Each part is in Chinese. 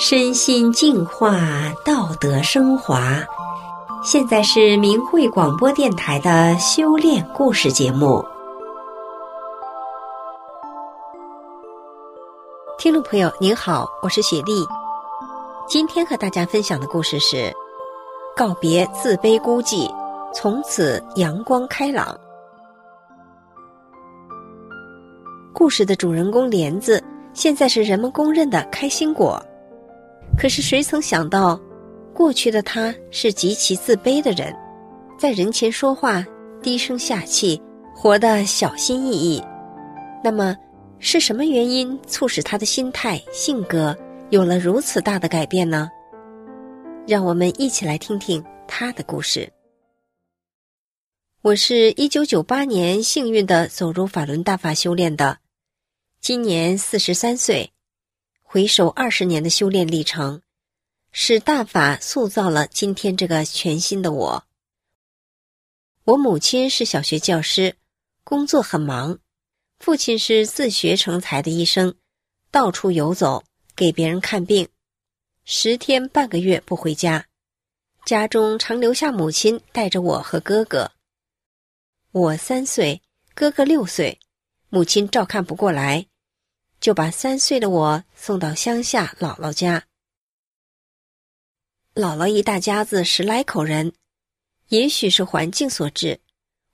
身心净化，道德升华。现在是明慧广播电台的修炼故事节目。听众朋友您好，我是雪莉。今天和大家分享的故事是：告别自卑孤寂，从此阳光开朗。故事的主人公莲子，现在是人们公认的开心果。可是谁曾想到，过去的他是极其自卑的人，在人前说话低声下气，活得小心翼翼。那么，是什么原因促使他的心态、性格有了如此大的改变呢？让我们一起来听听他的故事。我是一九九八年幸运地走入法轮大法修炼的，今年四十三岁。回首二十年的修炼历程，使大法塑造了今天这个全新的我。我母亲是小学教师，工作很忙；父亲是自学成才的医生，到处游走，给别人看病，十天半个月不回家，家中常留下母亲带着我和哥哥。我三岁，哥哥六岁，母亲照看不过来。就把三岁的我送到乡下姥姥家。姥姥一大家子十来口人，也许是环境所致，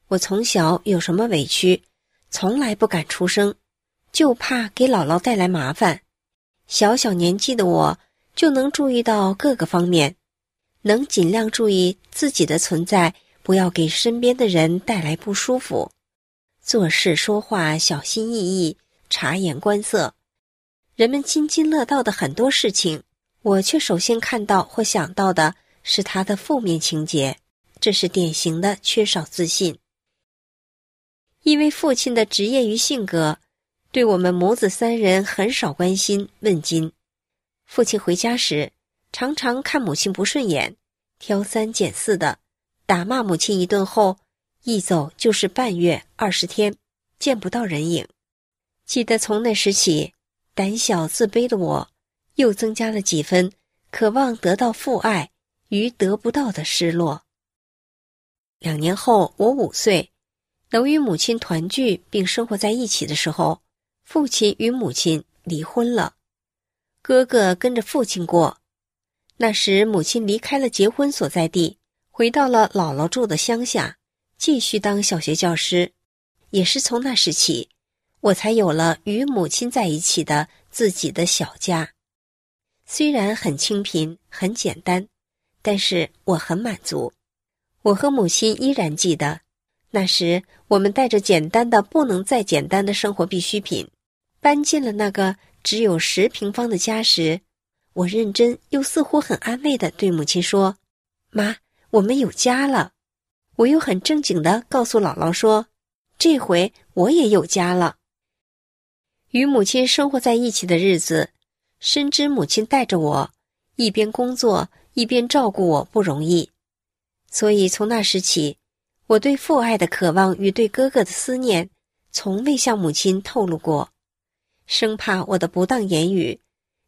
我从小有什么委屈，从来不敢出声，就怕给姥姥带来麻烦。小小年纪的我就能注意到各个方面，能尽量注意自己的存在，不要给身边的人带来不舒服，做事说话小心翼翼。察言观色，人们津津乐道的很多事情，我却首先看到或想到的是他的负面情节，这是典型的缺少自信。因为父亲的职业与性格，对我们母子三人很少关心问津。父亲回家时，常常看母亲不顺眼，挑三拣四的，打骂母亲一顿后，一走就是半月、二十天，见不到人影。记得从那时起，胆小自卑的我，又增加了几分渴望得到父爱与得不到的失落。两年后，我五岁，能与母亲团聚并生活在一起的时候，父亲与母亲离婚了，哥哥跟着父亲过。那时，母亲离开了结婚所在地，回到了姥姥住的乡下，继续当小学教师。也是从那时起。我才有了与母亲在一起的自己的小家，虽然很清贫、很简单，但是我很满足。我和母亲依然记得，那时我们带着简单的不能再简单的生活必需品，搬进了那个只有十平方的家时，我认真又似乎很安慰地对母亲说：“妈，我们有家了。”我又很正经地告诉姥姥说：“这回我也有家了。”与母亲生活在一起的日子，深知母亲带着我一边工作一边照顾我不容易，所以从那时起，我对父爱的渴望与对哥哥的思念，从未向母亲透露过，生怕我的不当言语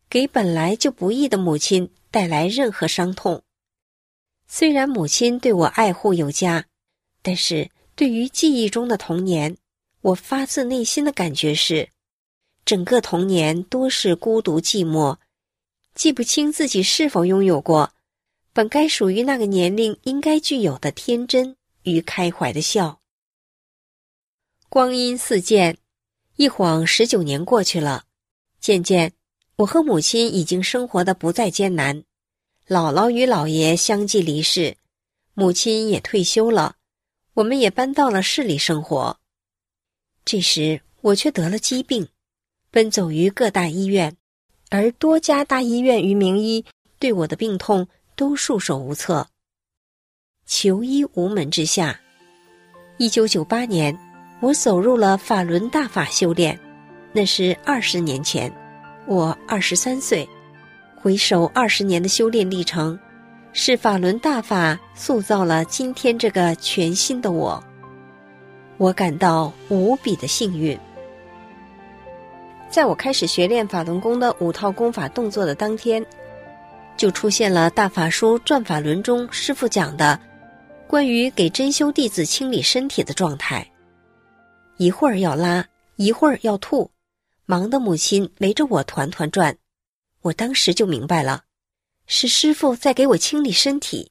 给本来就不易的母亲带来任何伤痛。虽然母亲对我爱护有加，但是对于记忆中的童年，我发自内心的感觉是。整个童年多是孤独寂寞，记不清自己是否拥有过本该属于那个年龄应该具有的天真与开怀的笑。光阴似箭，一晃十九年过去了。渐渐，我和母亲已经生活得不再艰难，姥姥与姥爷相继离世，母亲也退休了，我们也搬到了市里生活。这时，我却得了疾病。奔走于各大医院，而多家大医院与名医对我的病痛都束手无策。求医无门之下，一九九八年，我走入了法轮大法修炼。那是二十年前，我二十三岁。回首二十年的修炼历程，是法轮大法塑造了今天这个全新的我。我感到无比的幸运。在我开始学练法轮功的五套功法动作的当天，就出现了《大法书转法轮》中师傅讲的关于给真修弟子清理身体的状态。一会儿要拉，一会儿要吐，忙得母亲围着我团团转。我当时就明白了，是师傅在给我清理身体。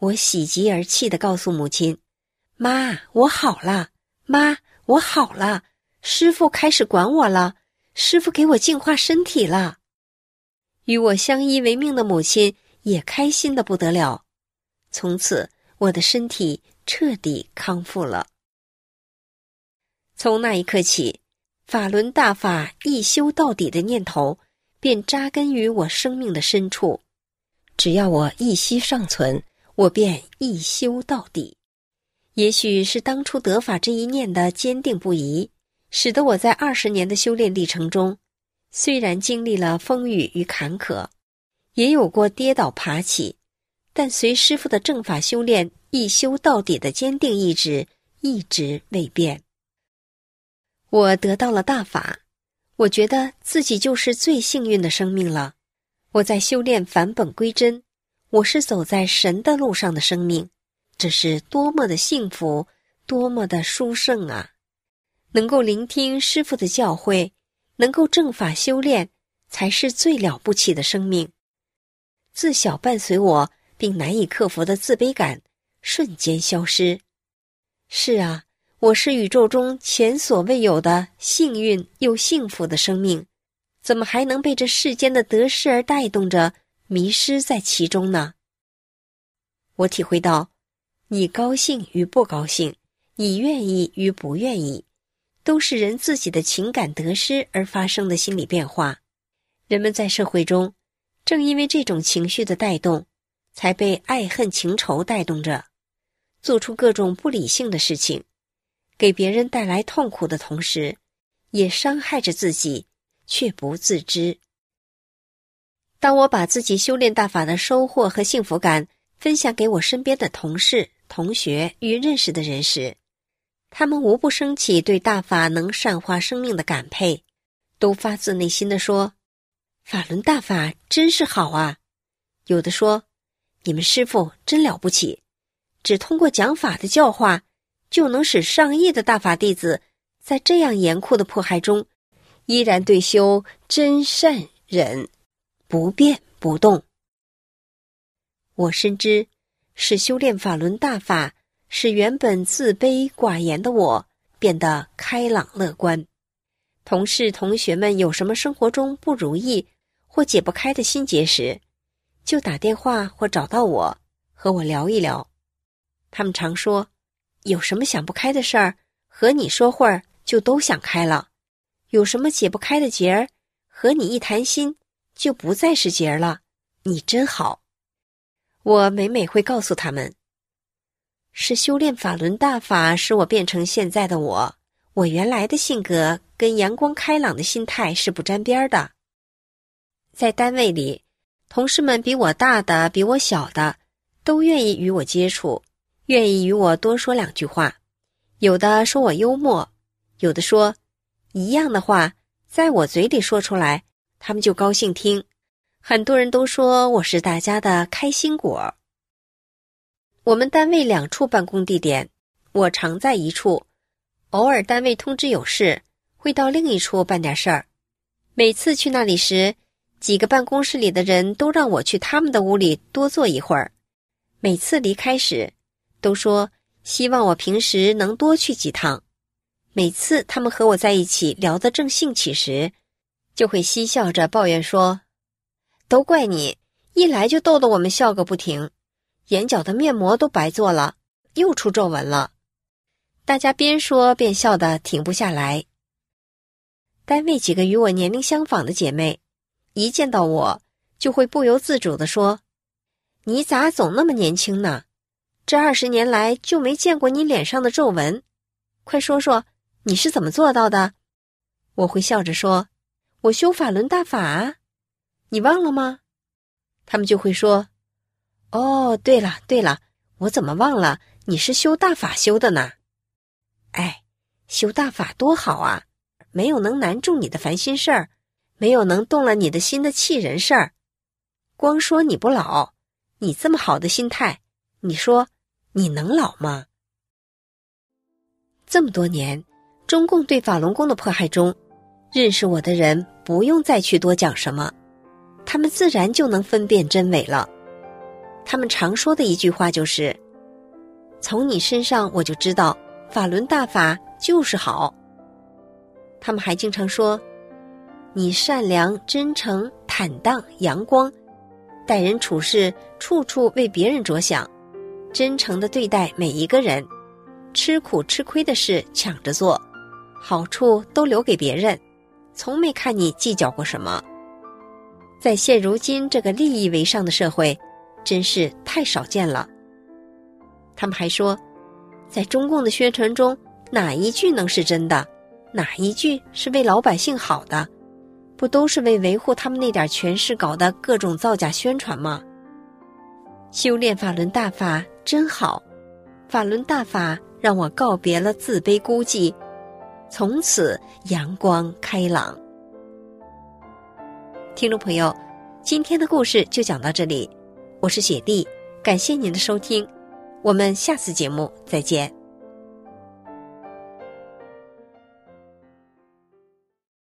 我喜极而泣地告诉母亲：“妈，我好了，妈，我好了，师傅开始管我了，师父给我净化身体了。”与我相依为命的母亲也开心的不得了。从此，我的身体彻底康复了。从那一刻起，法轮大法一修到底的念头便扎根于我生命的深处。只要我一息尚存，我便一修到底。也许是当初得法这一念的坚定不移，使得我在二十年的修炼历程中。虽然经历了风雨与坎坷，也有过跌倒爬起，但随师父的正法修炼，一修到底的坚定意志一直未变。我得到了大法，我觉得自己就是最幸运的生命了。我在修炼返本归真，我是走在神的路上的生命，这是多么的幸福，多么的殊胜啊！能够聆听师傅的教诲。能够正法修炼，才是最了不起的生命。自小伴随我并难以克服的自卑感，瞬间消失。是啊，我是宇宙中前所未有的幸运又幸福的生命，怎么还能被这世间的得失而带动着，迷失在其中呢？我体会到，你高兴与不高兴，你愿意与不愿意。都是人自己的情感得失而发生的心理变化。人们在社会中，正因为这种情绪的带动，才被爱恨情仇带动着，做出各种不理性的事情，给别人带来痛苦的同时，也伤害着自己，却不自知。当我把自己修炼大法的收获和幸福感分享给我身边的同事、同学与认识的人时，他们无不升起对大法能善化生命的感佩，都发自内心的说：“法轮大法真是好啊！”有的说：“你们师傅真了不起，只通过讲法的教化，就能使上亿的大法弟子在这样严酷的迫害中，依然对修真善忍不变不动。”我深知，是修炼法轮大法。使原本自卑寡言的我变得开朗乐观。同事同学们有什么生活中不如意或解不开的心结时，就打电话或找到我，和我聊一聊。他们常说，有什么想不开的事儿，和你说会儿就都想开了；有什么解不开的结儿，和你一谈心就不再是结儿了。你真好。我每每会告诉他们。是修炼法轮大法使我变成现在的我。我原来的性格跟阳光开朗的心态是不沾边的。在单位里，同事们比我大的、比我小的，都愿意与我接触，愿意与我多说两句话。有的说我幽默，有的说一样的话，在我嘴里说出来，他们就高兴听。很多人都说我是大家的开心果。我们单位两处办公地点，我常在一处，偶尔单位通知有事，会到另一处办点事儿。每次去那里时，几个办公室里的人都让我去他们的屋里多坐一会儿。每次离开时，都说希望我平时能多去几趟。每次他们和我在一起聊得正兴起时，就会嬉笑着抱怨说：“都怪你，一来就逗得我们笑个不停。”眼角的面膜都白做了，又出皱纹了。大家边说边笑得停不下来。单位几个与我年龄相仿的姐妹，一见到我就会不由自主地说：“你咋总那么年轻呢？这二十年来就没见过你脸上的皱纹，快说说你是怎么做到的？”我会笑着说：“我修法轮大法，你忘了吗？”他们就会说。哦，对了对了，我怎么忘了你是修大法修的呢？哎，修大法多好啊！没有能难住你的烦心事儿，没有能动了你的心的气人事儿。光说你不老，你这么好的心态，你说你能老吗？这么多年，中共对法轮功的迫害中，认识我的人不用再去多讲什么，他们自然就能分辨真伪了。他们常说的一句话就是：“从你身上我就知道，法轮大法就是好。”他们还经常说：“你善良、真诚、坦荡、阳光，待人处事处处为别人着想，真诚地对待每一个人。”吃苦吃亏的事抢着做，好处都留给别人，从没看你计较过什么。在现如今这个利益为上的社会，真是太少见了。他们还说，在中共的宣传中，哪一句能是真的？哪一句是为老百姓好的？不都是为维护他们那点权势搞的各种造假宣传吗？修炼法轮大法真好，法轮大法。让我告别了自卑孤寂，从此阳光开朗。听众朋友，今天的故事就讲到这里，我是雪莉，感谢您的收听，我们下次节目再见。